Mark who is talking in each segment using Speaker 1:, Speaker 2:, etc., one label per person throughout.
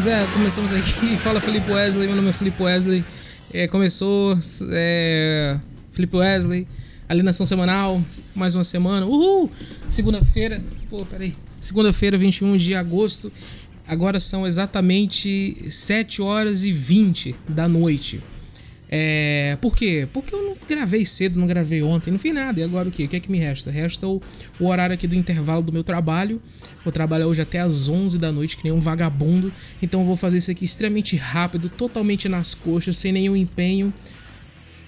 Speaker 1: Pois é, começamos aqui. Fala Felipe Wesley, meu nome é Felipe Wesley. É, começou é, Felipe Wesley, alienação semanal, mais uma semana. Uhul! Segunda-feira, pô, peraí. Segunda-feira, 21 de agosto. Agora são exatamente 7 horas e 20 da noite. É, por quê? Porque eu não gravei cedo, não gravei ontem, não fiz nada. E agora o quê? O que é que me resta? Resta o, o horário aqui do intervalo do meu trabalho. Vou trabalhar hoje até às 11 da noite, que nem um vagabundo. Então eu vou fazer isso aqui extremamente rápido, totalmente nas coxas, sem nenhum empenho,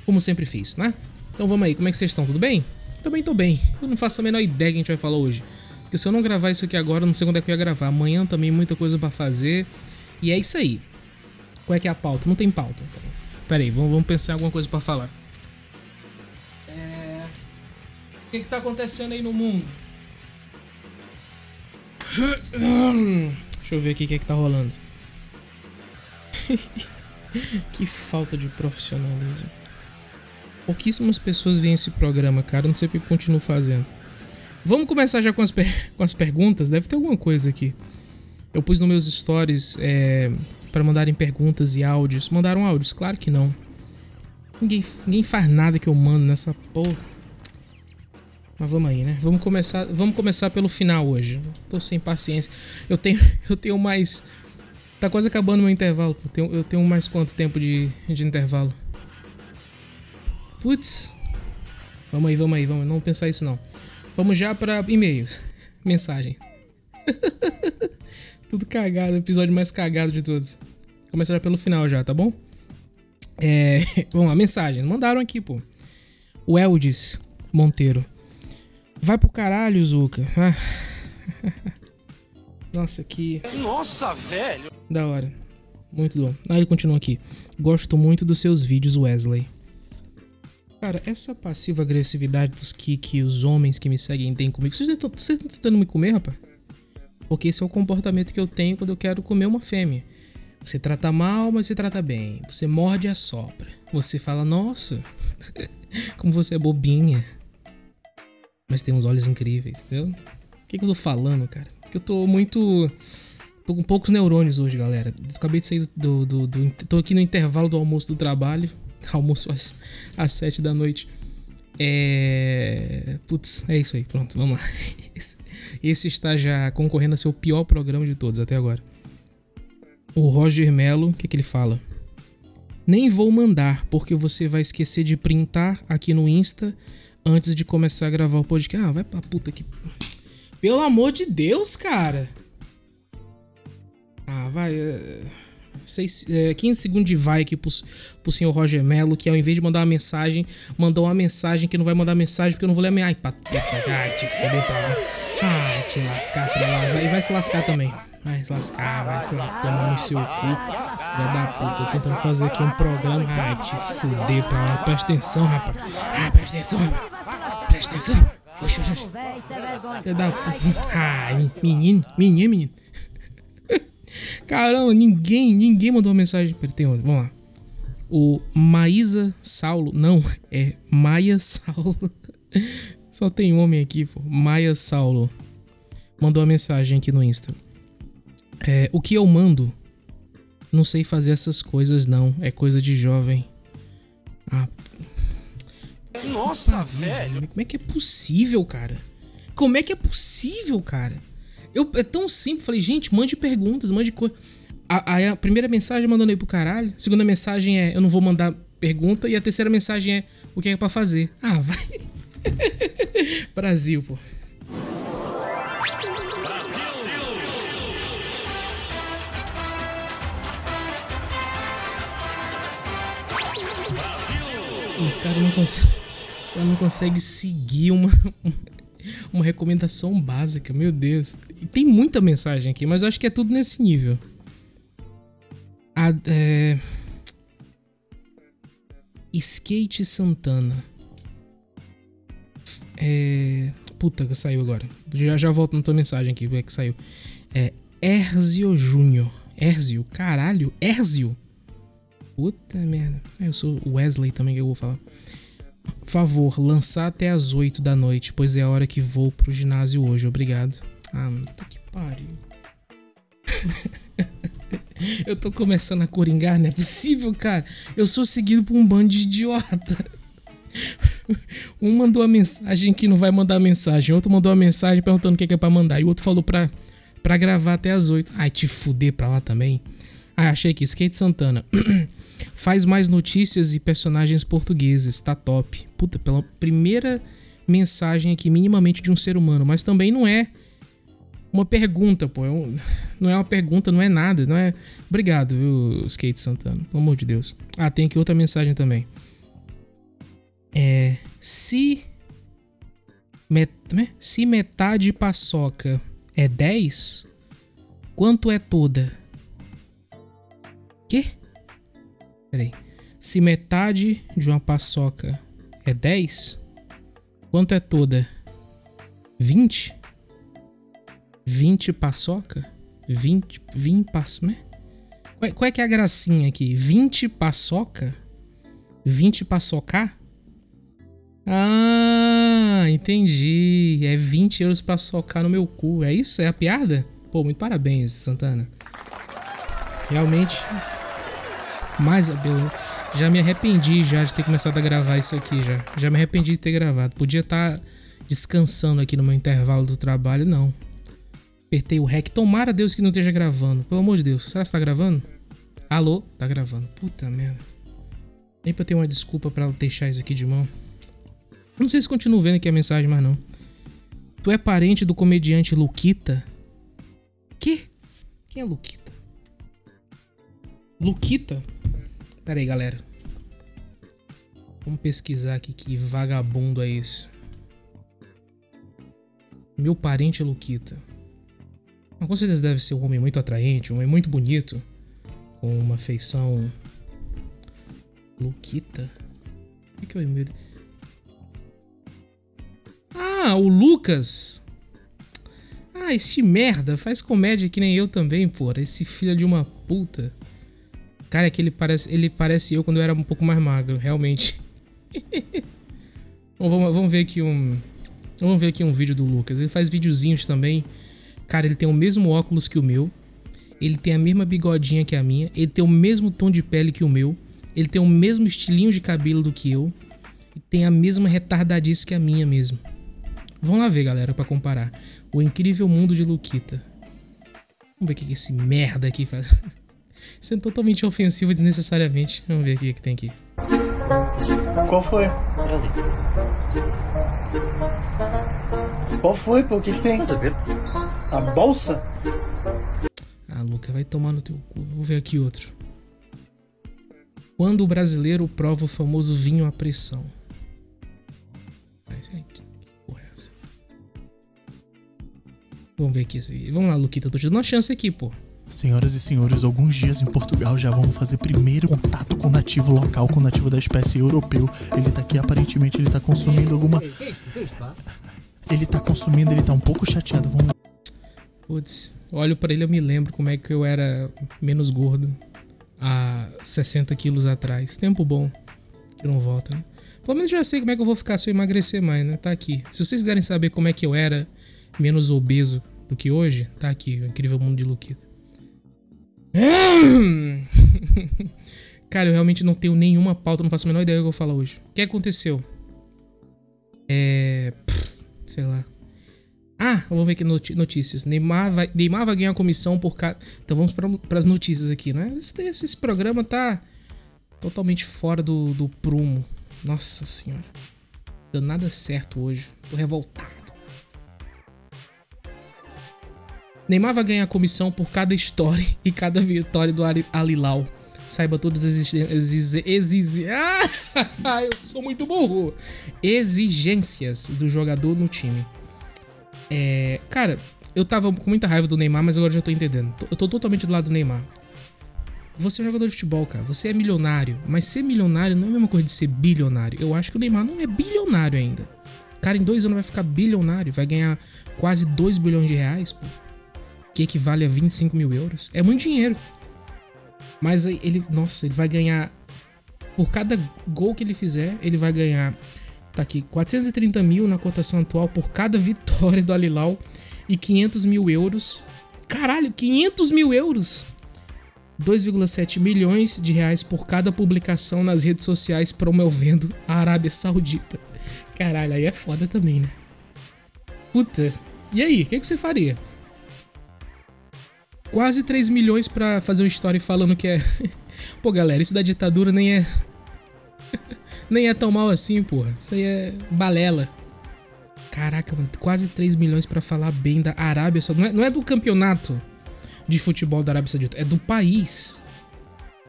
Speaker 1: como sempre fiz, né? Então vamos aí, como é que vocês estão? Tudo bem? Também tô bem. Eu não faço a menor ideia que a gente vai falar hoje. Porque se eu não gravar isso aqui agora, eu não sei quando é que eu ia gravar. Amanhã também muita coisa para fazer. E é isso aí. Qual é que é a pauta? Não tem pauta. Pera aí, vamos, vamos pensar em alguma coisa para falar. É... O que, que tá acontecendo aí no mundo? Deixa eu ver aqui o que, que tá rolando. que falta de profissionalismo. Pouquíssimas pessoas veem esse programa, cara. Não sei o que eu continuo fazendo. Vamos começar já com as, com as perguntas. Deve ter alguma coisa aqui. Eu pus nos meus stories é, para mandarem perguntas e áudios. Mandaram áudios? Claro que não. Ninguém, ninguém faz nada que eu mando nessa porra. Mas vamos aí, né? Vamos começar, vamos começar pelo final hoje. Tô sem paciência. Eu tenho, eu tenho mais. Tá quase acabando meu intervalo. Eu tenho, eu tenho mais quanto tempo de, de intervalo? Putz. Vamos aí, vamos aí, vamos. Não pensar isso não. Vamos já para e-mails. Mensagem. Tudo cagado, episódio mais cagado de todos. Começar pelo final já, tá bom? É, vamos lá, mensagem. Mandaram aqui, pô. O Eldis Monteiro. Vai pro caralho, Zuka. Ah. Nossa, que.
Speaker 2: Nossa, velho!
Speaker 1: Da hora. Muito bom. Aí ele continua aqui. Gosto muito dos seus vídeos, Wesley. Cara, essa passiva agressividade dos que, que os homens que me seguem têm comigo. Vocês estão tentando me comer, rapaz? Porque esse é o comportamento que eu tenho quando eu quero comer uma fêmea. Você trata mal, mas você trata bem. Você morde e assopra. Você fala, nossa, como você é bobinha. Mas tem uns olhos incríveis, entendeu? O que, que eu tô falando, cara? Porque eu tô muito. Tô com poucos neurônios hoje, galera. acabei de sair do, do, do, Tô aqui no intervalo do almoço do trabalho. Almoço às, às 7 da noite. É. Putz, é isso aí, pronto, vamos lá. Esse, esse está já concorrendo a ser o pior programa de todos até agora. O Roger Mello, o que, que ele fala? Nem vou mandar, porque você vai esquecer de printar aqui no Insta antes de começar a gravar o podcast. Ah, vai pra puta que. Pelo amor de Deus, cara! Ah, vai. É... 6, é, 15 segundos de vai aqui pro, pro senhor Roger Mello, que ao invés de mandar uma mensagem, mandou uma mensagem que não vai mandar mensagem porque eu não vou ler a minha. Ai, pateta, ai, te fuder pra lá. Ai, te lascar pra lá. Vai, vai se lascar também. Vai se lascar, vai se lascar, tomar no seu cu. Vai dar puta, tentando fazer aqui um programa. Ai, te fuder pra lá. Presta atenção, rapaz. Ah, presta atenção, rapaz. Presta atenção. Oxi, oxi, oxi. Vai dar puta. Ai, menino, menino, menino. Caramba, ninguém, ninguém mandou uma mensagem. Pera, tem outra, vamos lá. O Maísa Saulo, não, é Maia Saulo. Só tem homem aqui, pô. Maia Saulo. Mandou uma mensagem aqui no Insta. É, o que eu mando? Não sei fazer essas coisas, não. É coisa de jovem. Ah.
Speaker 2: Nossa, velho.
Speaker 1: Como é que é possível, cara? Como é que é possível, cara? Eu, é tão simples, falei, gente, mande perguntas, mande coisa. A, a, primeira mensagem mandando aí pro caralho. A segunda mensagem é, eu não vou mandar pergunta. E a terceira mensagem é, o que é pra fazer? Ah, vai. Brasil, pô. Os caras não conseguem. não consegue seguir uma, uma recomendação básica, meu Deus. Tem muita mensagem aqui, mas eu acho que é tudo nesse nível. A, é... Skate Santana. É... Puta, que saiu agora. Já, já volto na tua mensagem aqui, é que saiu. É Erzio Júnior. Erzio, caralho, Erzio. Puta merda. É, eu sou Wesley também que eu vou falar. Favor, lançar até as 8 da noite, pois é a hora que vou pro ginásio hoje. Obrigado. Ah, mano, tá que pariu. Eu tô começando a coringar, não é possível, cara. Eu sou seguido por um bando de idiota. Um mandou a mensagem que não vai mandar mensagem. Outro mandou a mensagem perguntando o que é pra mandar. E o outro falou pra, pra gravar até as 8. Ai, te fuder pra lá também. Ah, achei aqui. Skate Santana. Faz mais notícias e personagens portugueses. Tá top. Puta, pela primeira mensagem aqui, minimamente de um ser humano. Mas também não é uma pergunta, pô. É um, não é uma pergunta, não é nada. Não é. Obrigado, viu, Skate Santana. Pelo amor de Deus. Ah, tem aqui outra mensagem também. É. Se. Met, né? se metade paçoca é 10, quanto é toda? Quê? Peraí. Se metade de uma paçoca é 10, quanto é toda? 20? 20 paçoca? 20, 20 paçoca? Qual, qual é que é a gracinha aqui? 20 paçoca? 20 paçocar? Ah, entendi. É 20 euros pra socar no meu cu. É isso? É a piada? Pô, muito parabéns, Santana. Realmente. Mais já me arrependi já de ter começado a gravar isso aqui já. Já me arrependi de ter gravado. Podia estar tá descansando aqui no meu intervalo do trabalho, não. Apertei o REC. Tomara Deus que não esteja gravando. Pelo amor de Deus. Será que tá gravando? Alô? Tá gravando. Puta merda. Nem pra ter uma desculpa para deixar isso aqui de mão. Não sei se continuo vendo aqui a mensagem, mas não. Tu é parente do comediante Luquita? Que? Quem é Luquita? Luquita? Pera aí, galera. Vamos pesquisar aqui que vagabundo é esse. Meu parente é Luquita. Mas com certeza deve ser um homem muito atraente, um homem muito bonito. Com uma feição. Luquita? O que é o e-mail? Ah, o Lucas. Ah, este merda faz comédia que nem eu também, porra. Esse filho de uma puta. Cara, é que ele parece, ele parece eu quando eu era um pouco mais magro, realmente. Bom, vamos, vamos ver aqui um. Vamos ver aqui um vídeo do Lucas. Ele faz videozinhos também. Cara, ele tem o mesmo óculos que o meu. Ele tem a mesma bigodinha que a minha. Ele tem o mesmo tom de pele que o meu. Ele tem o mesmo estilinho de cabelo do que eu. E tem a mesma retardadice que a minha mesmo. Vamos lá ver, galera, para comparar. O incrível mundo de Luquita. Vamos ver o que esse merda aqui faz. Sendo totalmente ofensivo desnecessariamente. Vamos ver o que, que tem aqui.
Speaker 3: Qual foi? Qual foi, pô? O que, que tem? saber? A bolsa?
Speaker 1: Ah, Luca, vai tomar no teu cu. Vou ver aqui outro. Quando o brasileiro prova o famoso vinho à pressão. Mas, gente. Vamos ver aqui. Vamos lá, Luquita. Eu tô te dando uma chance aqui, pô.
Speaker 4: Senhoras e senhores, alguns dias em Portugal já vamos fazer primeiro contato com o nativo local, com o nativo da espécie europeu. Ele tá aqui, aparentemente, ele tá consumindo alguma. Ele tá consumindo, ele tá um pouco chateado. Vamos.
Speaker 1: Putz, olho para ele eu me lembro como é que eu era menos gordo há 60 quilos atrás. Tempo bom que não volta, né? Pelo menos já sei como é que eu vou ficar se eu emagrecer mais, né? Tá aqui. Se vocês quiserem saber como é que eu era menos obeso do que hoje, tá aqui, o incrível mundo de Luquita. Cara, eu realmente não tenho nenhuma pauta, não faço a menor ideia do que eu vou falar hoje. O que aconteceu? É. Pff, sei lá. Ah, vamos ver aqui notícias. Neymar vai, Neymar vai ganhar comissão por cada. Então vamos para as notícias aqui, né? Esse, esse, programa tá totalmente fora do, do prumo. Nossa senhora. Deu nada certo hoje. Tô revoltado. Neymar vai ganhar comissão por cada história e cada vitória do Alilau. Saiba todas as exigências. Ah, eu sou muito burro. Exigências do jogador no time. É, cara, eu tava com muita raiva do Neymar, mas agora já tô entendendo. Eu tô totalmente do lado do Neymar. Você é jogador de futebol, cara. Você é milionário. Mas ser milionário não é a mesma coisa de ser bilionário. Eu acho que o Neymar não é bilionário ainda. Cara, em dois anos vai ficar bilionário. Vai ganhar quase 2 bilhões de reais, pô que equivale a 25 mil euros. É muito dinheiro. Mas ele, nossa, ele vai ganhar. Por cada gol que ele fizer, ele vai ganhar. Tá aqui, 430 mil na cotação atual por cada vitória do Alilau e 500 mil euros. Caralho, 500 mil euros! 2,7 milhões de reais por cada publicação nas redes sociais promovendo a Arábia Saudita. Caralho, aí é foda também, né? Puta. E aí, o que, que você faria? Quase 3 milhões pra fazer uma história falando que é. Pô, galera, isso da ditadura nem é. nem é tão mal assim, porra. Isso aí é balela. Caraca, mano, quase 3 milhões pra falar bem da Arábia Saudita. Não é, não é do campeonato de futebol da Arábia Saudita, é do país.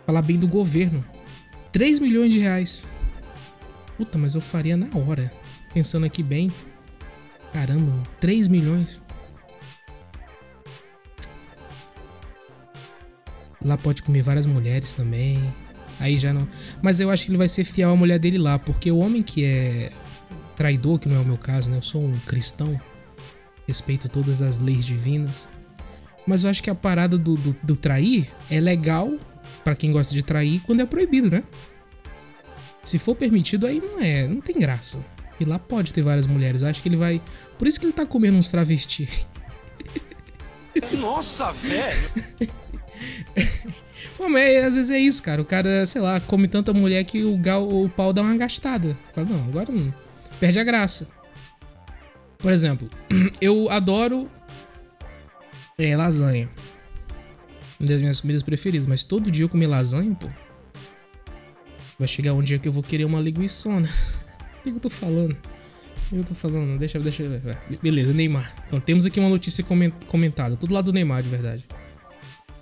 Speaker 1: Falar bem do governo. 3 milhões de reais. Puta, mas eu faria na hora. Pensando aqui bem. Caramba, 3 milhões. Lá pode comer várias mulheres também. Aí já não. Mas eu acho que ele vai ser fiel à mulher dele lá, porque o homem que é traidor, que não é o meu caso, né? Eu sou um cristão, respeito todas as leis divinas. Mas eu acho que a parada do, do, do trair é legal para quem gosta de trair quando é proibido, né? Se for permitido, aí não é, não tem graça. E lá pode ter várias mulheres. Acho que ele vai. Por isso que ele tá comendo uns travesti.
Speaker 2: Nossa, velho!
Speaker 1: Pô, mas às vezes é isso, cara. O cara, sei lá, come tanta mulher que o, gal, o pau dá uma gastada. Fala, não, agora não. Perde a graça. Por exemplo, eu adoro é, lasanha. Uma das minhas comidas preferidas. Mas todo dia eu comer lasanha, pô. Vai chegar um dia que eu vou querer uma linguiçona. O que eu tô falando? O que eu tô falando? Deixa, deixa. Beleza, Neymar. Então temos aqui uma notícia comentada. Tudo lá do Neymar, de verdade.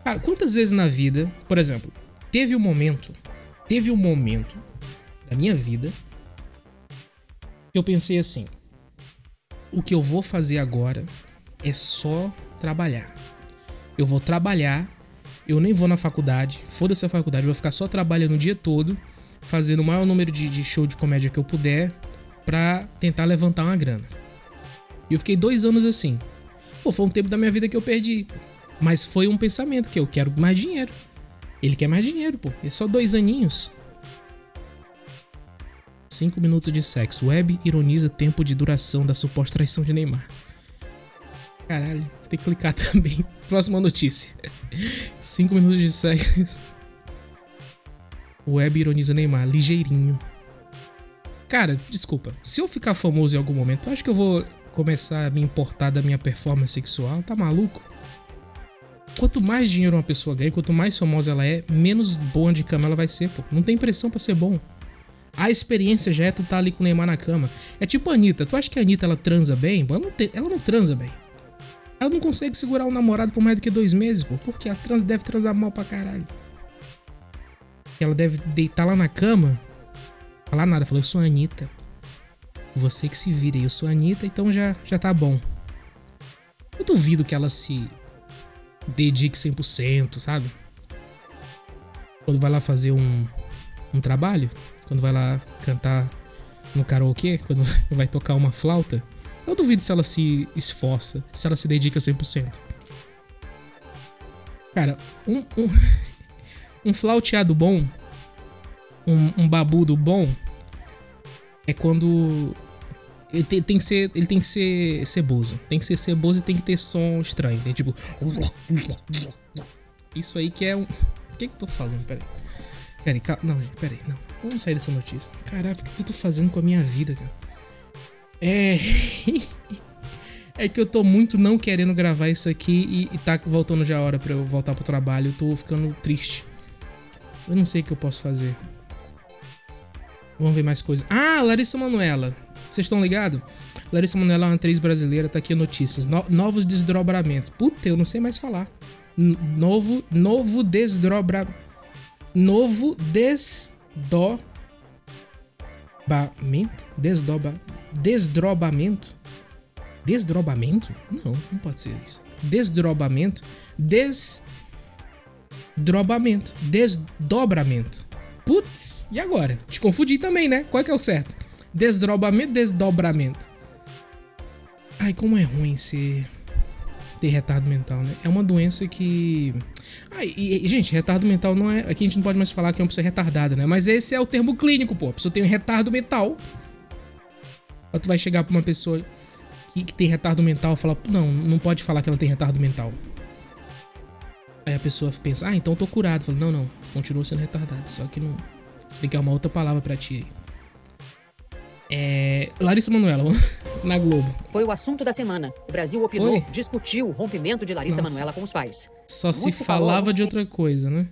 Speaker 1: Cara, quantas vezes na vida, por exemplo, teve um momento, teve um momento da minha vida que eu pensei assim: o que eu vou fazer agora é só trabalhar. Eu vou trabalhar, eu nem vou na faculdade, foda-se a faculdade, eu vou ficar só trabalhando o dia todo fazendo o maior número de, de show de comédia que eu puder pra tentar levantar uma grana. E eu fiquei dois anos assim. Pô, foi um tempo da minha vida que eu perdi. Mas foi um pensamento que eu quero mais dinheiro. Ele quer mais dinheiro, pô. É só dois aninhos. Cinco minutos de sexo. Web ironiza tempo de duração da suposta traição de Neymar. Caralho, tem que clicar também. Próxima notícia. Cinco minutos de sexo. Web ironiza Neymar, ligeirinho. Cara, desculpa. Se eu ficar famoso em algum momento, eu acho que eu vou começar a me importar da minha performance sexual. Tá maluco? Quanto mais dinheiro uma pessoa ganha, quanto mais famosa ela é, menos boa de cama ela vai ser, pô. Não tem pressão para ser bom. A experiência já é tu tá ali com o Neymar na cama. É tipo a Anitta. Tu acha que a Anitta ela transa bem? Ela não, tem, ela não transa bem. Ela não consegue segurar um namorado por mais do que dois meses, pô. Porque a trans deve transar mal pra caralho ela deve deitar lá na cama. Falar nada, falou, eu sou a Anitta. Você que se vira, eu sou a Anitta, então já, já tá bom. Eu duvido que ela se dedique 100%, sabe? Quando vai lá fazer um, um trabalho, quando vai lá cantar no karaokê, quando vai tocar uma flauta, eu duvido se ela se esforça, se ela se dedica 100%. Cara, um, um, um flauteado bom, um, um babudo bom, é quando ele tem, tem, que ser ele tem que ser ceboso tem que ser ceboso e tem que ter som estranho tem tipo isso aí que é um o que que eu tô falando peraí peraí calma. não peraí não vamos sair dessa notícia caraca o que eu tô fazendo com a minha vida cara é é que eu tô muito não querendo gravar isso aqui e, e tá voltando já a hora para eu voltar pro trabalho eu tô ficando triste eu não sei o que eu posso fazer. Vamos ver mais coisas. Ah, Larissa Manuela. Vocês estão ligados? Larissa Manuela é uma atriz brasileira, tá aqui notícias. No, novos desdobramentos. Puta, eu não sei mais falar. Novo, novo desdobra... Novo desdobramento? Desdoba... Desdrobamento? Desdrobamento? Não, não pode ser isso. Desdrobamento. Des drobamento, desdobramento. Putz, e agora? Te confundi também, né? Qual é que é o certo? Desdobramento, desdobramento. Ai, como é ruim ser ter retardo mental, né? É uma doença que. Ai, e, gente, retardo mental não é. Aqui a gente não pode mais falar que é uma pessoa retardada, né? Mas esse é o termo clínico, pô. A pessoa tem um retardo mental. Aí tu vai chegar pra uma pessoa que, que tem retardo mental e falar: Não, não pode falar que ela tem retardo mental. Aí a pessoa pensa, ah, então eu tô curado. Fala, não, não, continua sendo retardado. Só que não. Você tem que arrumar outra palavra pra ti aí. É. Larissa Manoela, na Globo.
Speaker 5: Foi o assunto da semana. O Brasil opinou,
Speaker 1: Oi?
Speaker 5: discutiu o rompimento de Larissa
Speaker 1: Nossa.
Speaker 5: Manoela com os pais.
Speaker 1: Só se
Speaker 5: Muito se
Speaker 1: falava de outra coisa, né?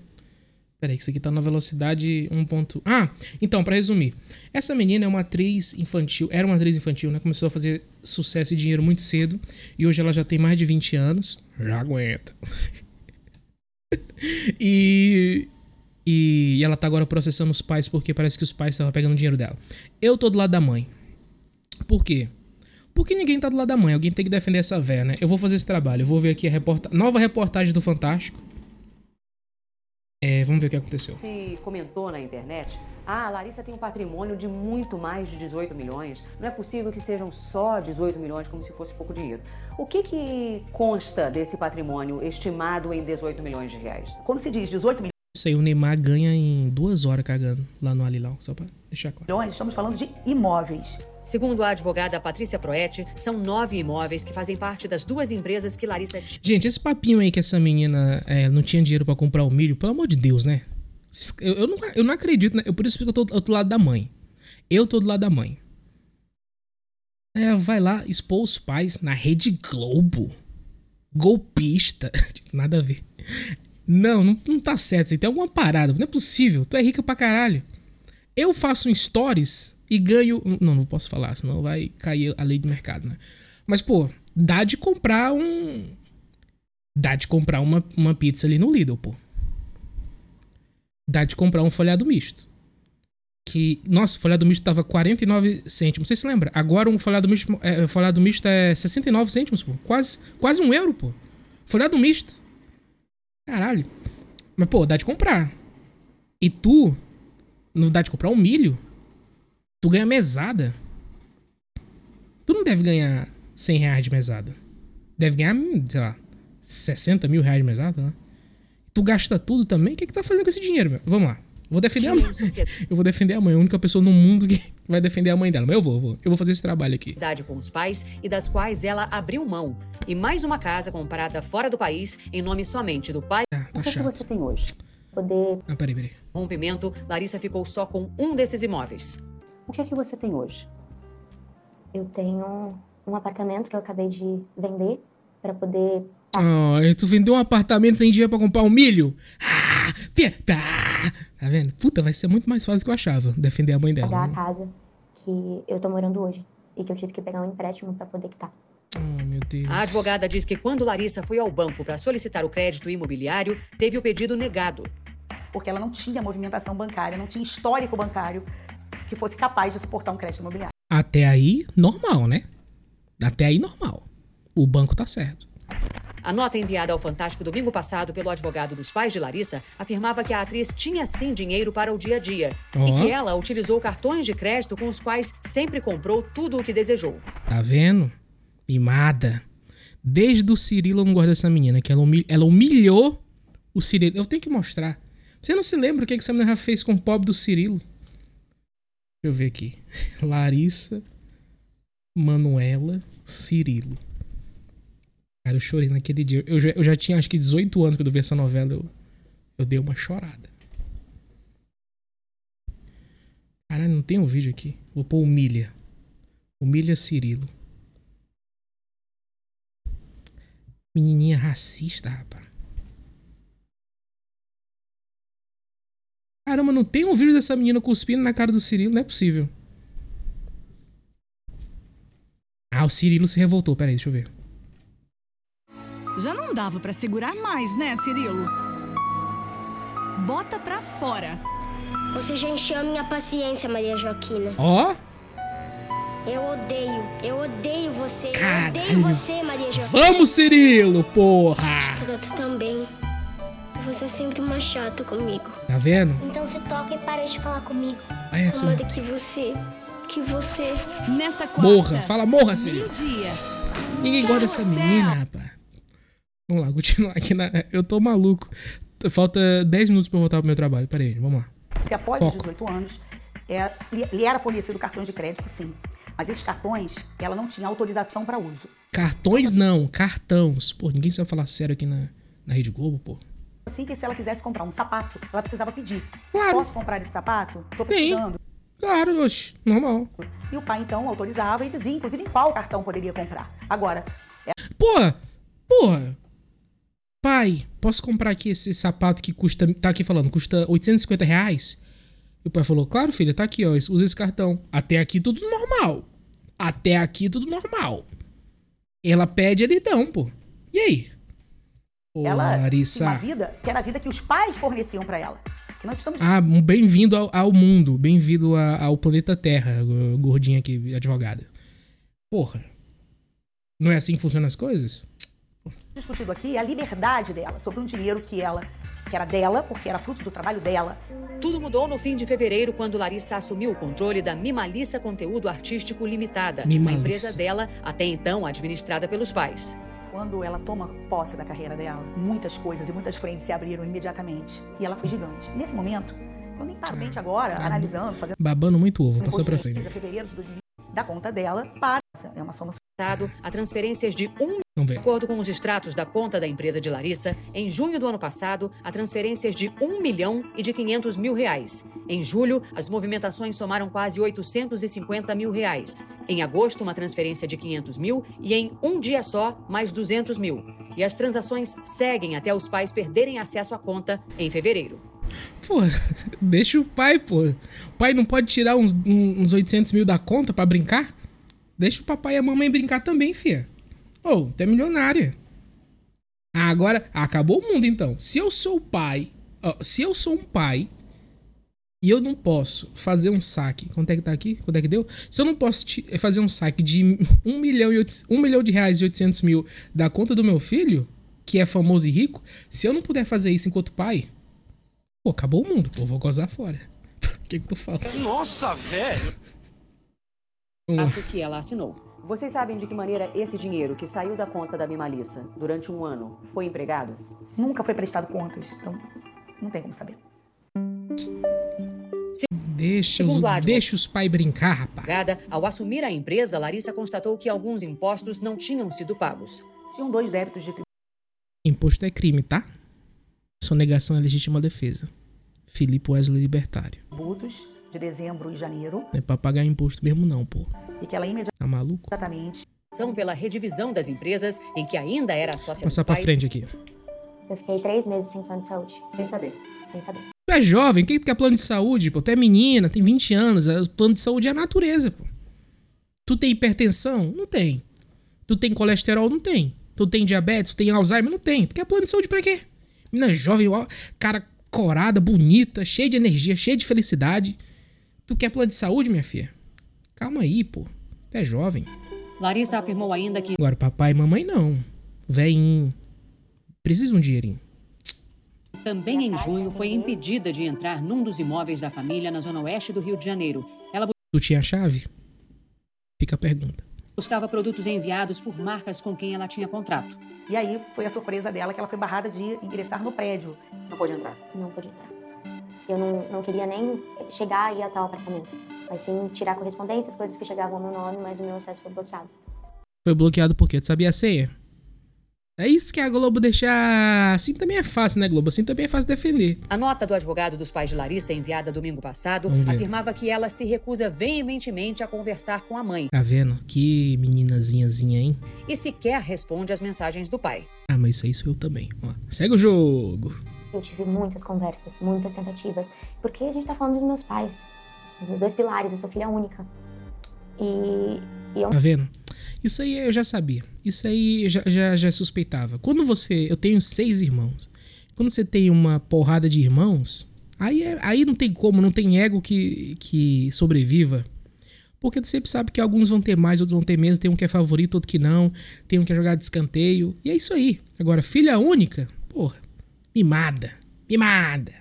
Speaker 1: Peraí, que isso aqui tá na velocidade 1. ponto- Ah, então, pra resumir. Essa menina é uma atriz infantil, era uma atriz infantil, né? Começou a fazer sucesso e dinheiro muito cedo. E hoje ela já tem mais de 20 anos. Já aguenta. e, e ela tá agora processando os pais porque parece que os pais estavam pegando o dinheiro dela. Eu tô do lado da mãe. Por quê? Porque ninguém tá do lado da mãe. Alguém tem que defender essa véia, né? Eu vou fazer esse trabalho. Eu vou ver aqui a reporta nova reportagem do Fantástico. É, vamos ver o que aconteceu.
Speaker 5: E comentou na internet: Ah, a Larissa tem um patrimônio de muito mais de 18 milhões. Não é possível que sejam só 18 milhões, como se fosse pouco dinheiro. O que, que consta desse patrimônio estimado em 18 milhões de reais?
Speaker 6: Quando se diz 18
Speaker 1: Isso aí o Neymar ganha em duas horas cagando lá no Alilau, só pra deixar claro.
Speaker 6: milhões, estamos falando de imóveis.
Speaker 5: Segundo a advogada Patrícia Proetti, são nove imóveis que fazem parte das duas empresas que Larissa
Speaker 1: Gente, esse papinho aí que essa menina é, não tinha dinheiro pra comprar o milho, pelo amor de Deus, né? Eu, eu, não, eu não acredito, né? Eu, por isso que eu tô, eu tô do lado da mãe. Eu tô do lado da mãe. É, vai lá expor os pais na Rede Globo. Golpista. Tipo, Nada a ver. Não, não, não tá certo. Isso tem alguma parada. Não é possível. Tu é rica pra caralho. Eu faço stories e ganho. Não, não posso falar, senão vai cair a lei do mercado, né? Mas, pô, dá de comprar um. Dá de comprar uma, uma pizza ali no Lidl, pô. Dá de comprar um folhado misto. Que, nossa, o folhado misto tava 49 cêntimos. Você se lembra? Agora um folhado misto, é, folhado misto é 69 cêntimos, pô. Quase, quase um euro, pô. Folhado misto. Caralho. Mas, pô, dá de comprar. E tu, não dá de comprar um milho? Tu ganha mesada. Tu não deve ganhar 100 reais de mesada. Deve ganhar, sei lá, 60 mil reais de mesada, né? Tu gasta tudo também? O que, que tá fazendo com esse dinheiro, meu? Vamos lá. Vou defender a mãe. Eu vou defender a mãe. A única pessoa no mundo que vai defender a mãe dela. Mas eu vou, eu vou. Eu vou fazer esse trabalho aqui.
Speaker 5: cidade com os pais e das quais ela abriu mão. E mais uma casa comprada fora do país em nome somente do pai.
Speaker 1: Ah, tá
Speaker 7: O que, é que
Speaker 1: chato.
Speaker 7: você tem hoje? Poder.
Speaker 1: Ah, peraí, peraí.
Speaker 5: Rompimento, Larissa ficou só com um desses imóveis.
Speaker 7: O que é que você tem hoje?
Speaker 8: Eu tenho um apartamento que eu acabei de vender para poder
Speaker 1: Oh, e tu vendeu um apartamento sem dinheiro pra comprar um milho? Ah, tá. Tá vendo? Puta, vai ser muito mais fácil do que eu achava. Defender a mãe dela.
Speaker 8: pagar a
Speaker 1: né?
Speaker 8: casa que eu tô morando hoje e que eu tive que pegar um empréstimo para poder quitar.
Speaker 1: Oh, meu Deus.
Speaker 5: A advogada diz que quando Larissa foi ao banco para solicitar o crédito imobiliário, teve o pedido negado.
Speaker 6: Porque ela não tinha movimentação bancária, não tinha histórico bancário que fosse capaz de suportar um crédito imobiliário.
Speaker 1: Até aí, normal, né? Até aí, normal. O banco tá certo.
Speaker 5: A nota enviada ao Fantástico domingo passado pelo advogado dos pais de Larissa afirmava que a atriz tinha sim dinheiro para o dia a dia
Speaker 1: Ó.
Speaker 5: e que ela utilizou cartões de crédito com os quais sempre comprou tudo o que desejou.
Speaker 1: Tá vendo? Mimada. Desde o Cirilo eu não gosto dessa menina, que ela, humil- ela humilhou o Cirilo. Eu tenho que mostrar. Você não se lembra o que, essa menina fez com o pobre do Cirilo? Deixa eu ver aqui. Larissa, Manuela, Cirilo. Cara, eu chorei naquele dia. Eu já, eu já tinha acho que 18 anos quando eu vi essa novela. Eu, eu dei uma chorada. Caralho, não tem um vídeo aqui. Vou pôr humilha. Humilha Cirilo. Menininha racista, rapaz. Caramba, não tem um vídeo dessa menina cuspindo na cara do Cirilo? Não é possível. Ah, o Cirilo se revoltou. Peraí, deixa eu ver.
Speaker 9: Já não dava pra segurar mais, né, Cirilo? Bota pra fora.
Speaker 10: Você já encheu a minha paciência, Maria Joaquina.
Speaker 1: Ó,
Speaker 10: Eu odeio, eu odeio você. Eu
Speaker 1: Caralho.
Speaker 10: odeio você, Maria Joaquina.
Speaker 1: vamos, Cirilo, porra!
Speaker 10: Tudo, tu também. Você é sempre mais chato comigo.
Speaker 1: Tá vendo?
Speaker 10: Então se toca e para de falar comigo.
Speaker 1: Olha essa.
Speaker 10: Amada, que você, que você...
Speaker 9: Nesta quarta.
Speaker 1: Morra, fala morra, Cirilo. Ninguém gosta dessa menina, rapaz. Vamos lá, continuar aqui na. Eu tô maluco. Falta 10 minutos pra eu voltar pro meu trabalho. Peraí, vamos lá.
Speaker 6: Se após
Speaker 1: Foco.
Speaker 6: os 18 anos, é, lhe, era fornecido cartões de crédito, sim. Mas esses cartões, ela não tinha autorização para uso.
Speaker 1: Cartões não, cartões. Pô, ninguém sabe falar sério aqui na, na Rede Globo, pô.
Speaker 6: Assim que se ela quisesse comprar um sapato, ela precisava pedir.
Speaker 1: Claro.
Speaker 6: Posso comprar esse sapato? Tô precisando.
Speaker 1: Claro, oxe, normal.
Speaker 6: E o pai, então, autorizava e dizia, inclusive, em qual cartão poderia comprar. Agora,
Speaker 1: Porra! Porra! Pai, posso comprar aqui esse sapato que custa. Tá aqui falando, custa 850 reais? E o pai falou: Claro, filha, tá aqui, ó. Usa esse cartão. Até aqui tudo normal. Até aqui tudo normal. Ela pede, ele dão, pô. E aí? Ô,
Speaker 6: ela
Speaker 1: Larissa.
Speaker 6: uma vida que era a vida que os pais forneciam para ela. Que nós estamos
Speaker 1: Ah, bem-vindo ao, ao mundo. Bem-vindo ao planeta Terra, go- gordinha aqui, advogada. Porra. Não é assim que funcionam as coisas?
Speaker 6: Discutindo aqui é a liberdade dela sobre um dinheiro que ela que era dela, porque era fruto do trabalho dela.
Speaker 5: Tudo mudou no fim de fevereiro, quando Larissa assumiu o controle da Mimalissa Conteúdo Artístico Limitada,
Speaker 1: Mimalissa.
Speaker 5: a empresa dela, até então administrada pelos pais.
Speaker 6: Quando ela toma posse da carreira dela, muitas coisas e muitas frentes se abriram imediatamente. E ela foi gigante. Nesse momento, quando nem para a mente agora, analisando, fazendo
Speaker 1: Babando muito ovo, passou pra frente.
Speaker 6: fevereiro de 2000, da conta dela para é uma soma
Speaker 5: a transferências de um De acordo com os extratos da conta da empresa de Larissa, em junho do ano passado, há transferências de 1 milhão e de 500 mil reais. Em julho, as movimentações somaram quase 850 mil reais. Em agosto, uma transferência de 500 mil e em um dia só, mais 200 mil. E as transações seguem até os pais perderem acesso à conta em fevereiro.
Speaker 1: Pô, deixa o pai, pô. O pai não pode tirar uns, uns 800 mil da conta pra brincar? Deixa o papai e a mamãe brincar também, fia. Ô, tu é milionária. Ah, agora, acabou o mundo então. Se eu sou o pai, se eu sou um pai e eu não posso fazer um saque, quanto é que tá aqui? Quanto é que deu? Se eu não posso ti- fazer um saque de 1 milhão, e 800 1 milhão de reais e 800 mil da conta do meu filho, que é famoso e rico, se eu não puder fazer isso enquanto pai, Pô, acabou o mundo, pô, vou gozar fora. O que que tu fala?
Speaker 2: Nossa, velho.
Speaker 1: Lá.
Speaker 5: Ato que ela assinou.
Speaker 7: Vocês sabem de que maneira esse dinheiro que saiu da conta da Mimalissa durante um ano foi empregado?
Speaker 6: Nunca foi prestado contas, então não tem como saber.
Speaker 1: Deixa os, deixa os pais brincar, rapaz.
Speaker 5: Ao assumir a empresa, Larissa constatou que alguns impostos não tinham sido pagos.
Speaker 6: Tinham dois débitos de
Speaker 1: Imposto é crime, tá? Sonegação é legítima defesa. Filipe Wesley Libertário.
Speaker 6: tributos de dezembro e janeiro
Speaker 1: Não é pra pagar imposto mesmo, não, pô.
Speaker 6: e que ela
Speaker 1: Tá maluco?
Speaker 6: imediatamente
Speaker 5: São pela redivisão das empresas em que ainda era sócia
Speaker 1: Passar pra
Speaker 5: pais,
Speaker 1: frente aqui.
Speaker 8: Eu fiquei três meses sem plano de saúde.
Speaker 5: sem saber.
Speaker 8: Sem saber.
Speaker 1: Tu é jovem, quem que tu quer plano de saúde, pô? Tu é menina, tem 20 anos. é- O plano de saúde é a natureza, pô. Tu tem hipertensão? Não tem. Tu tem colesterol? Não tem. Tu tem diabetes? Tu tem Alzheimer? Não tem. Tu quer plano de saúde pra quê? Menina jovem, ó, cara corada, bonita, cheia de energia, cheia de felicidade. Tu quer plano de saúde, minha filha? Calma aí, pô. Tu é jovem.
Speaker 5: Larissa afirmou ainda que
Speaker 1: Agora, papai e mamãe não. Vem. Precisa de um dinheirinho.
Speaker 5: também em junho foi impedida de entrar num dos imóveis da família na zona oeste do Rio de Janeiro. Ela
Speaker 1: Tu tinha a chave? Fica a pergunta.
Speaker 5: buscava produtos enviados por marcas com quem ela tinha contrato.
Speaker 6: e aí foi a surpresa dela que ela foi barrada de ingressar no prédio.
Speaker 7: Não pôde entrar.
Speaker 8: Não pude entrar. Eu não, não queria nem chegar e ir até o apartamento. Mas sim tirar correspondências, coisas que chegavam ao meu nome, mas o meu acesso foi bloqueado.
Speaker 1: Foi bloqueado por quê? Tu sabia a senha? É isso que a Globo deixar. Assim também é fácil, né, Globo? Assim também é fácil defender.
Speaker 5: A nota do advogado dos pais de Larissa, enviada domingo passado, afirmava que ela se recusa veementemente a conversar com a mãe
Speaker 1: Tá vendo? Que meninazinhazinha, hein?
Speaker 5: e sequer responde às mensagens do pai.
Speaker 1: Ah, mas isso aí sou eu também. Ó, segue o jogo.
Speaker 8: Eu tive muitas conversas, muitas tentativas, porque a gente tá falando dos meus pais, dos dois pilares, eu sou filha única. E, e eu
Speaker 1: Tá vendo? Isso aí eu já sabia. Isso aí eu já, já, já suspeitava. Quando você. Eu tenho seis irmãos. Quando você tem uma porrada de irmãos, aí, é- aí não tem como, não tem ego que, que sobreviva. Porque tu sempre sabe que alguns vão ter mais, outros vão ter menos. Tem um que é favorito, outro que não. Tem um que é jogar de escanteio. E é isso aí. Agora, filha única, porra, mimada. Mimada.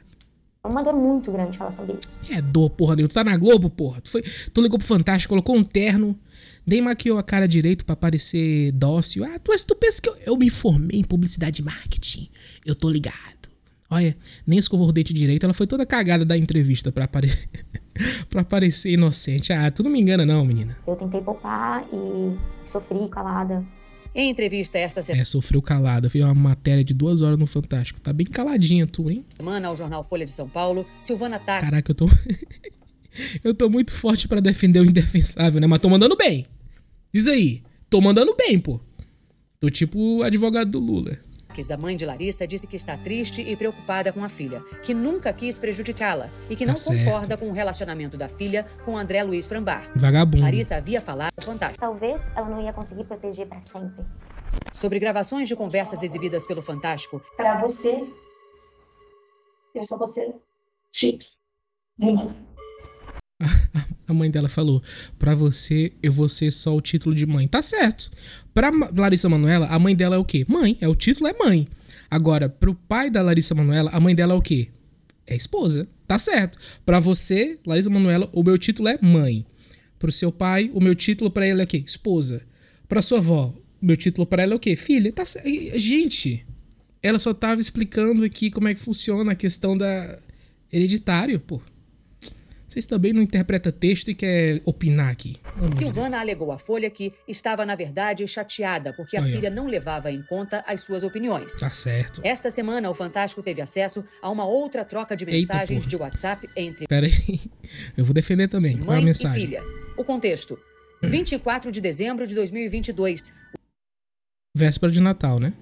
Speaker 8: é uma dor muito grande falar sobre isso.
Speaker 1: É dor, porra, Deus. Tu tá na Globo, porra. Tu, foi, tu ligou pro Fantástico, colocou um terno, nem maquiou a cara direito pra parecer dócil. Ah, tu, tu pensa que eu, eu me formei em publicidade e marketing. Eu tô ligado. Olha, nem escovou o dente direito. Ela foi toda cagada da entrevista pra aparecer, pra parecer inocente. Ah, tu não me engana não, menina.
Speaker 8: Eu tentei poupar e sofri calada.
Speaker 5: Em entrevista esta
Speaker 1: É, sofreu calada. Fez uma matéria de duas horas no Fantástico. Tá bem caladinha tu, hein?
Speaker 5: semana ao jornal Folha de São Paulo, Silvana Tac
Speaker 1: Caraca, eu tô. eu tô muito forte pra defender o indefensável, né? Mas tô mandando bem. Diz aí. Tô mandando bem, pô. Tô tipo o advogado do Lula.
Speaker 5: A mãe de Larissa, disse que está triste e preocupada com a filha, que nunca quis prejudicá-la e que
Speaker 1: Tá
Speaker 5: não
Speaker 1: certo.
Speaker 5: concorda com o relacionamento da filha com André Luiz Frambar.
Speaker 1: Vagabundo.
Speaker 5: Larissa havia falado Fantástico
Speaker 8: Talvez ela não ia conseguir proteger pra sempre.
Speaker 5: sobre gravações de conversas exibidas pelo Fantástico.
Speaker 11: Pra você, eu vou ser chique. Irmã.
Speaker 1: A mãe dela falou: Pra você, eu vou ser só o título de mãe. Tá certo. Pra Ma- Larissa Manoela, a mãe dela é o quê? Mãe. É o título, é mãe. Agora, pro pai da Larissa Manoela, a mãe dela é o quê? É esposa. Tá certo. Pra você, Larissa Manoela, o meu título é mãe. Pro seu pai, o meu título pra ele é o quê? Esposa. Pra sua avó, o meu título pra ela é o quê? Filha. Tá certo. Gente, ela só tava explicando aqui como é que funciona a questão da hereditário, pô. Vocês também não interpretam texto e quer opinar aqui. Meu
Speaker 5: Silvana alegou à Folha que estava, na verdade, chateada porque a filha não levava em conta as suas opiniões.
Speaker 1: Tá certo.
Speaker 5: Esta semana, o Fantástico teve acesso a uma outra troca de
Speaker 1: Eita,
Speaker 5: mensagens
Speaker 1: porra.
Speaker 5: de WhatsApp entre
Speaker 1: Pera aí. Eu vou defender também. Qual é a
Speaker 5: mãe e
Speaker 1: mensagem?
Speaker 5: filha. O contexto: 24 de dezembro de 2022.
Speaker 1: Véspera de Natal, né?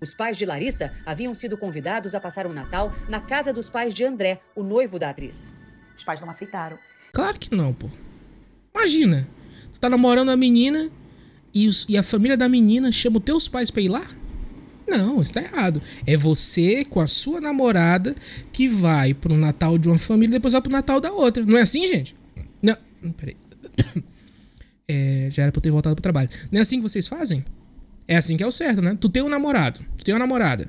Speaker 5: Os pais de Larissa haviam sido convidados a passar o Natal na casa dos pais de André, o noivo da atriz.
Speaker 6: Os pais não aceitaram.
Speaker 1: Claro que não, pô. Imagina. Tu tá namorando a menina e, os- e a família da menina chama os teus pais pra ir lá? Não, isso tá errado. É você com a sua namorada que vai pro Natal de uma família e depois vai pro Natal da outra. Não é assim, gente? Não. Peraí. É, já era pra eu ter voltado pro trabalho. Não é assim que vocês fazem? É assim que é o certo, né? Tu tem um namorado, tu tem uma namorada.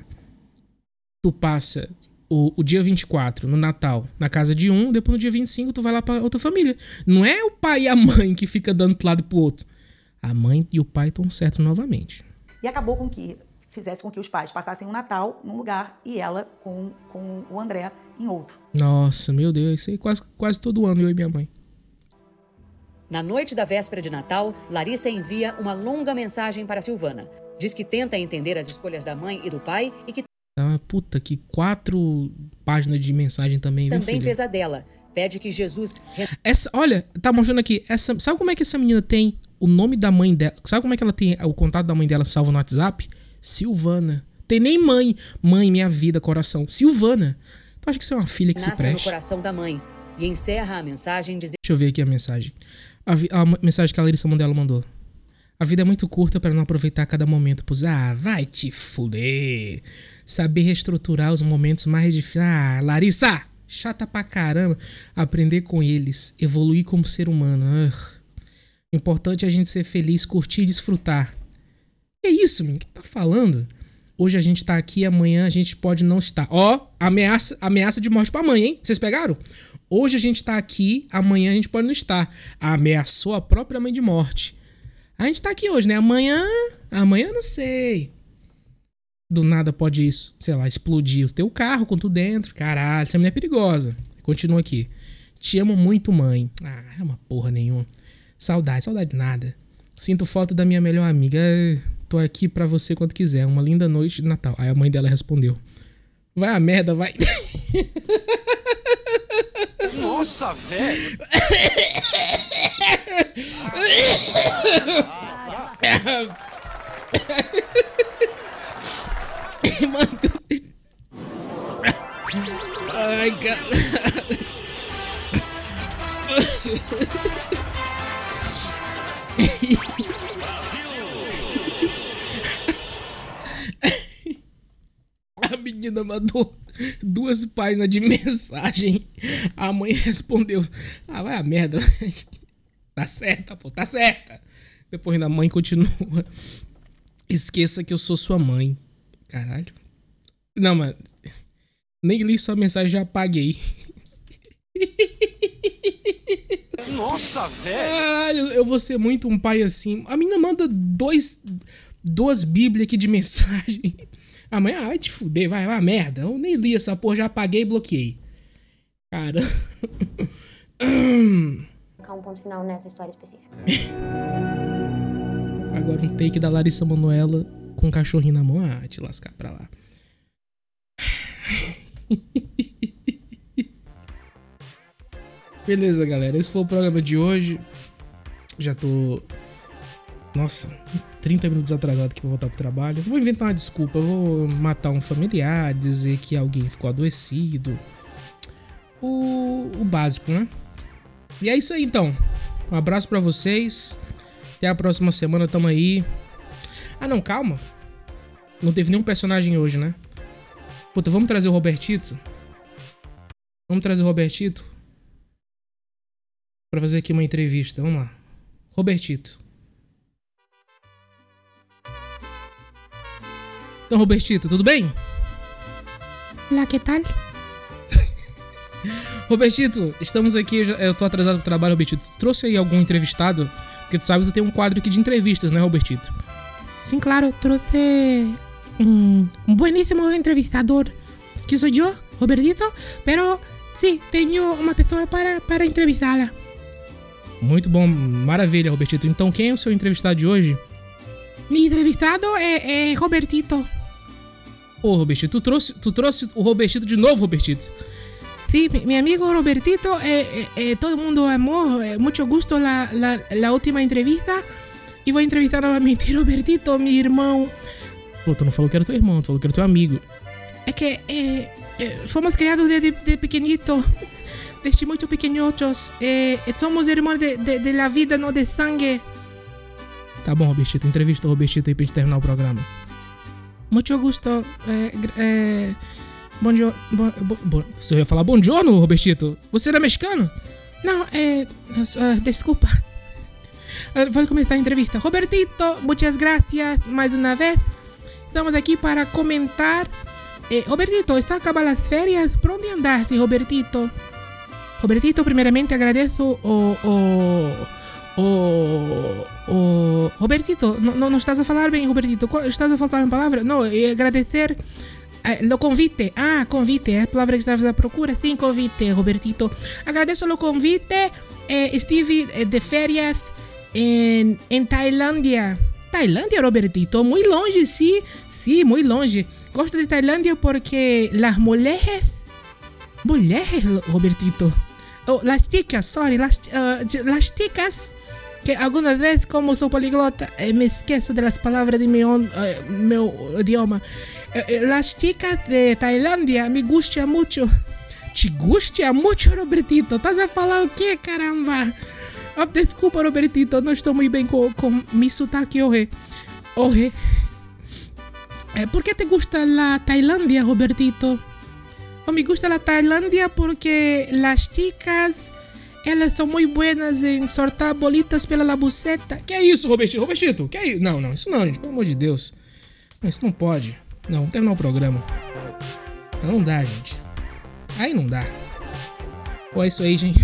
Speaker 1: Tu passa o, o dia 24, no Natal, na casa de um, depois no dia 25 tu vai lá pra outra família. Não é o pai e a mãe que fica dando pro lado e pro outro. A mãe e o pai estão certos novamente.
Speaker 6: E acabou com que fizesse com que os pais passassem o Natal num lugar e ela com, com o André em outro.
Speaker 1: Nossa, meu Deus, isso aí quase, quase todo ano, eu e minha mãe.
Speaker 5: Na noite da véspera de Natal, Larissa envia uma longa mensagem para Silvana. Diz que tenta entender as escolhas da mãe e do pai e que
Speaker 1: Ah, puta, que quatro páginas de mensagem também,
Speaker 5: também fez a dela. Pede que Jesus
Speaker 1: Essa, olha, tá mostrando aqui. Essa, sabe como é que essa menina tem o nome da mãe dela? Sabe como é que ela tem o contato da mãe dela salvo no WhatsApp? Silvana. Tem nem mãe. Mãe, minha vida, coração. Silvana. Tu acha que isso é uma filha que se
Speaker 5: nasce no coração da mãe e encerra a mensagem dizendo
Speaker 1: Deixa eu ver aqui a mensagem. A, a mensagem que a Larissa Mandela mandou. A vida é muito curta para não aproveitar cada momento. Pois, ah, vai te fuder. Saber reestruturar os momentos mais difíceis. Ah, Larissa! Chata pra caramba. Aprender com eles. Evoluir como ser humano. Ugh. Importante é a gente ser feliz, curtir e desfrutar. Que isso, menino? O que tá falando? Hoje a gente tá aqui, amanhã a gente pode não estar. Ó, ameaça, ameaça de morte pra mãe, hein? Vocês pegaram? Hoje a gente tá aqui, amanhã a gente pode não estar. Ameaçou a própria mãe de morte. A gente tá aqui hoje, né? Amanhã, amanhã não sei. Do nada pode isso, sei lá, explodir o teu carro com tu dentro. Caralho, essa mulher é perigosa. Continua aqui. Te amo muito, mãe. Ah, é uma porra nenhuma. Saudade, saudade de nada. Sinto falta da minha melhor amiga. Tô aqui pra você quando quiser. Uma linda noite de Natal. Aí a mãe dela respondeu: Vai a merda, vai.
Speaker 2: Nossa, velho.
Speaker 1: Mano. Ai, cara. A menina mandou duas páginas de mensagem. A mãe respondeu: Ah, vai a merda. Tá certa, pô, tá certa. Depois da mãe continua. Esqueça que eu sou sua mãe. Caralho. Não, mas. Nem li sua mensagem, já apaguei.
Speaker 2: Nossa, velho.
Speaker 1: Caralho, eu vou ser muito um pai assim. A menina manda dois, duas bíblias aqui de mensagem. Amanhã ah, vai te fuder, vai, vai, merda. Eu nem li essa porra, já apaguei e bloqueei. Cara.
Speaker 8: Colocar um ponto final nessa história específica.
Speaker 12: agora um take da Larissa Manoela com um cachorrinho na mão. Ah, te lascar pra lá. Beleza, galera. Esse foi o programa de hoje. Já tô. Nossa, 30 minutos atrasado aqui pra voltar pro trabalho. Vou inventar uma desculpa. Vou matar um familiar, dizer que alguém ficou adoecido. O, o básico, né? E é isso aí então. Um abraço para vocês. Até a próxima semana, tamo aí. Ah não, calma. Não teve nenhum personagem hoje, né? Puta, vamos trazer o Robertito? Vamos trazer o Robertito? Pra fazer aqui uma entrevista. Vamos lá. Robertito. Então, Robertito, tudo bem?
Speaker 1: Olá, que tal?
Speaker 12: Robertito, estamos aqui. Eu tô atrasado pro trabalho, Robertito. Tu trouxe aí algum entrevistado? Porque tu sabe que tu tem um quadro aqui de entrevistas, né, Robertito?
Speaker 1: Sim, claro, trouxe um, un buenísimo entrevistador, que sou eu, Robertito, pero sí, tenho uma pessoa para, para entrevistá-la.
Speaker 12: Muito bom, maravilha, Robertito. Então, quem é o seu entrevistado de hoje?
Speaker 1: Mi entrevistado é, é Robertito.
Speaker 12: Ô, Robertito, tu trouxe, tu trouxe o Robertito de novo, Robertito?
Speaker 1: Sí, mi, mi amigo Robertito, eh, eh, todo el mundo amó, eh, mucho gusto la, la, la, última entrevista. E vou entrevistar novamente Robertito, meu irmão.
Speaker 12: Pô, tu não falou que era teu irmão, tu falou que era teu amigo.
Speaker 1: É que fomos criados desde de, pequenito, desde muito pequenotos. somos irmãos de, de, de, la vida, não de sangue.
Speaker 12: Tá bom, Robertito, entrevista o Robertito aí pra gente terminar o programa.
Speaker 1: Muito gusto.
Speaker 12: Bom dia. Bo, bo, você ia falar bom giorno, Robertito? Você era mexicano?
Speaker 1: Não, é. Uh, desculpa. Vou começar a entrevista. Robertito, muitas gracias mais uma vez. Estamos aqui para comentar. Eh, Robertito, está acabando as férias? Por onde andaste, Robertito? Robertito, primeiramente agradeço o. o, o, o Robertito, não, não estás a falar bem, Robertito. Estás a faltar uma palavra? Não, agradecer o convite. Ah, convite, é a palavra que estavas à procura? Sim, convite, Robertito. Agradeço o convite. Eh, estive de férias em, em Tailândia. Tailândia, Robertito? Muito longe, sim. Sim, muito longe. Gosto de Tailândia porque as mulheres. Mulheres, Robertito. Oh, las chicas, sorry, las, uh, las chicas. Que algumas vezes, como sou poliglota, me esqueço das palavras de meu, uh, meu idioma. Las chicas de Tailândia me gustam muito. Te gusta muito, Robertito? Estás a falar o quê, caramba? Oh, desculpa, Robertito, não estou muito bem com, com meu sotaque hoje. Hoje. ¿Por que te gusta a Tailândia, Robertito? Oh, me gusta a Tailândia porque as chicas elas são muito buenas em sortar bolitas pela labuceta.
Speaker 12: Que é isso, Robertito? Robertito, que é isso? Não, não, isso não, gente, pelo amor de Deus. Isso não pode. Não, vamos terminar o programa. Não dá, gente. Aí não dá. Pô, é isso aí, gente.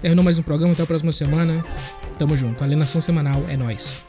Speaker 12: Terminou mais um programa. Até a próxima semana. Tamo junto. Alienação semanal é nós.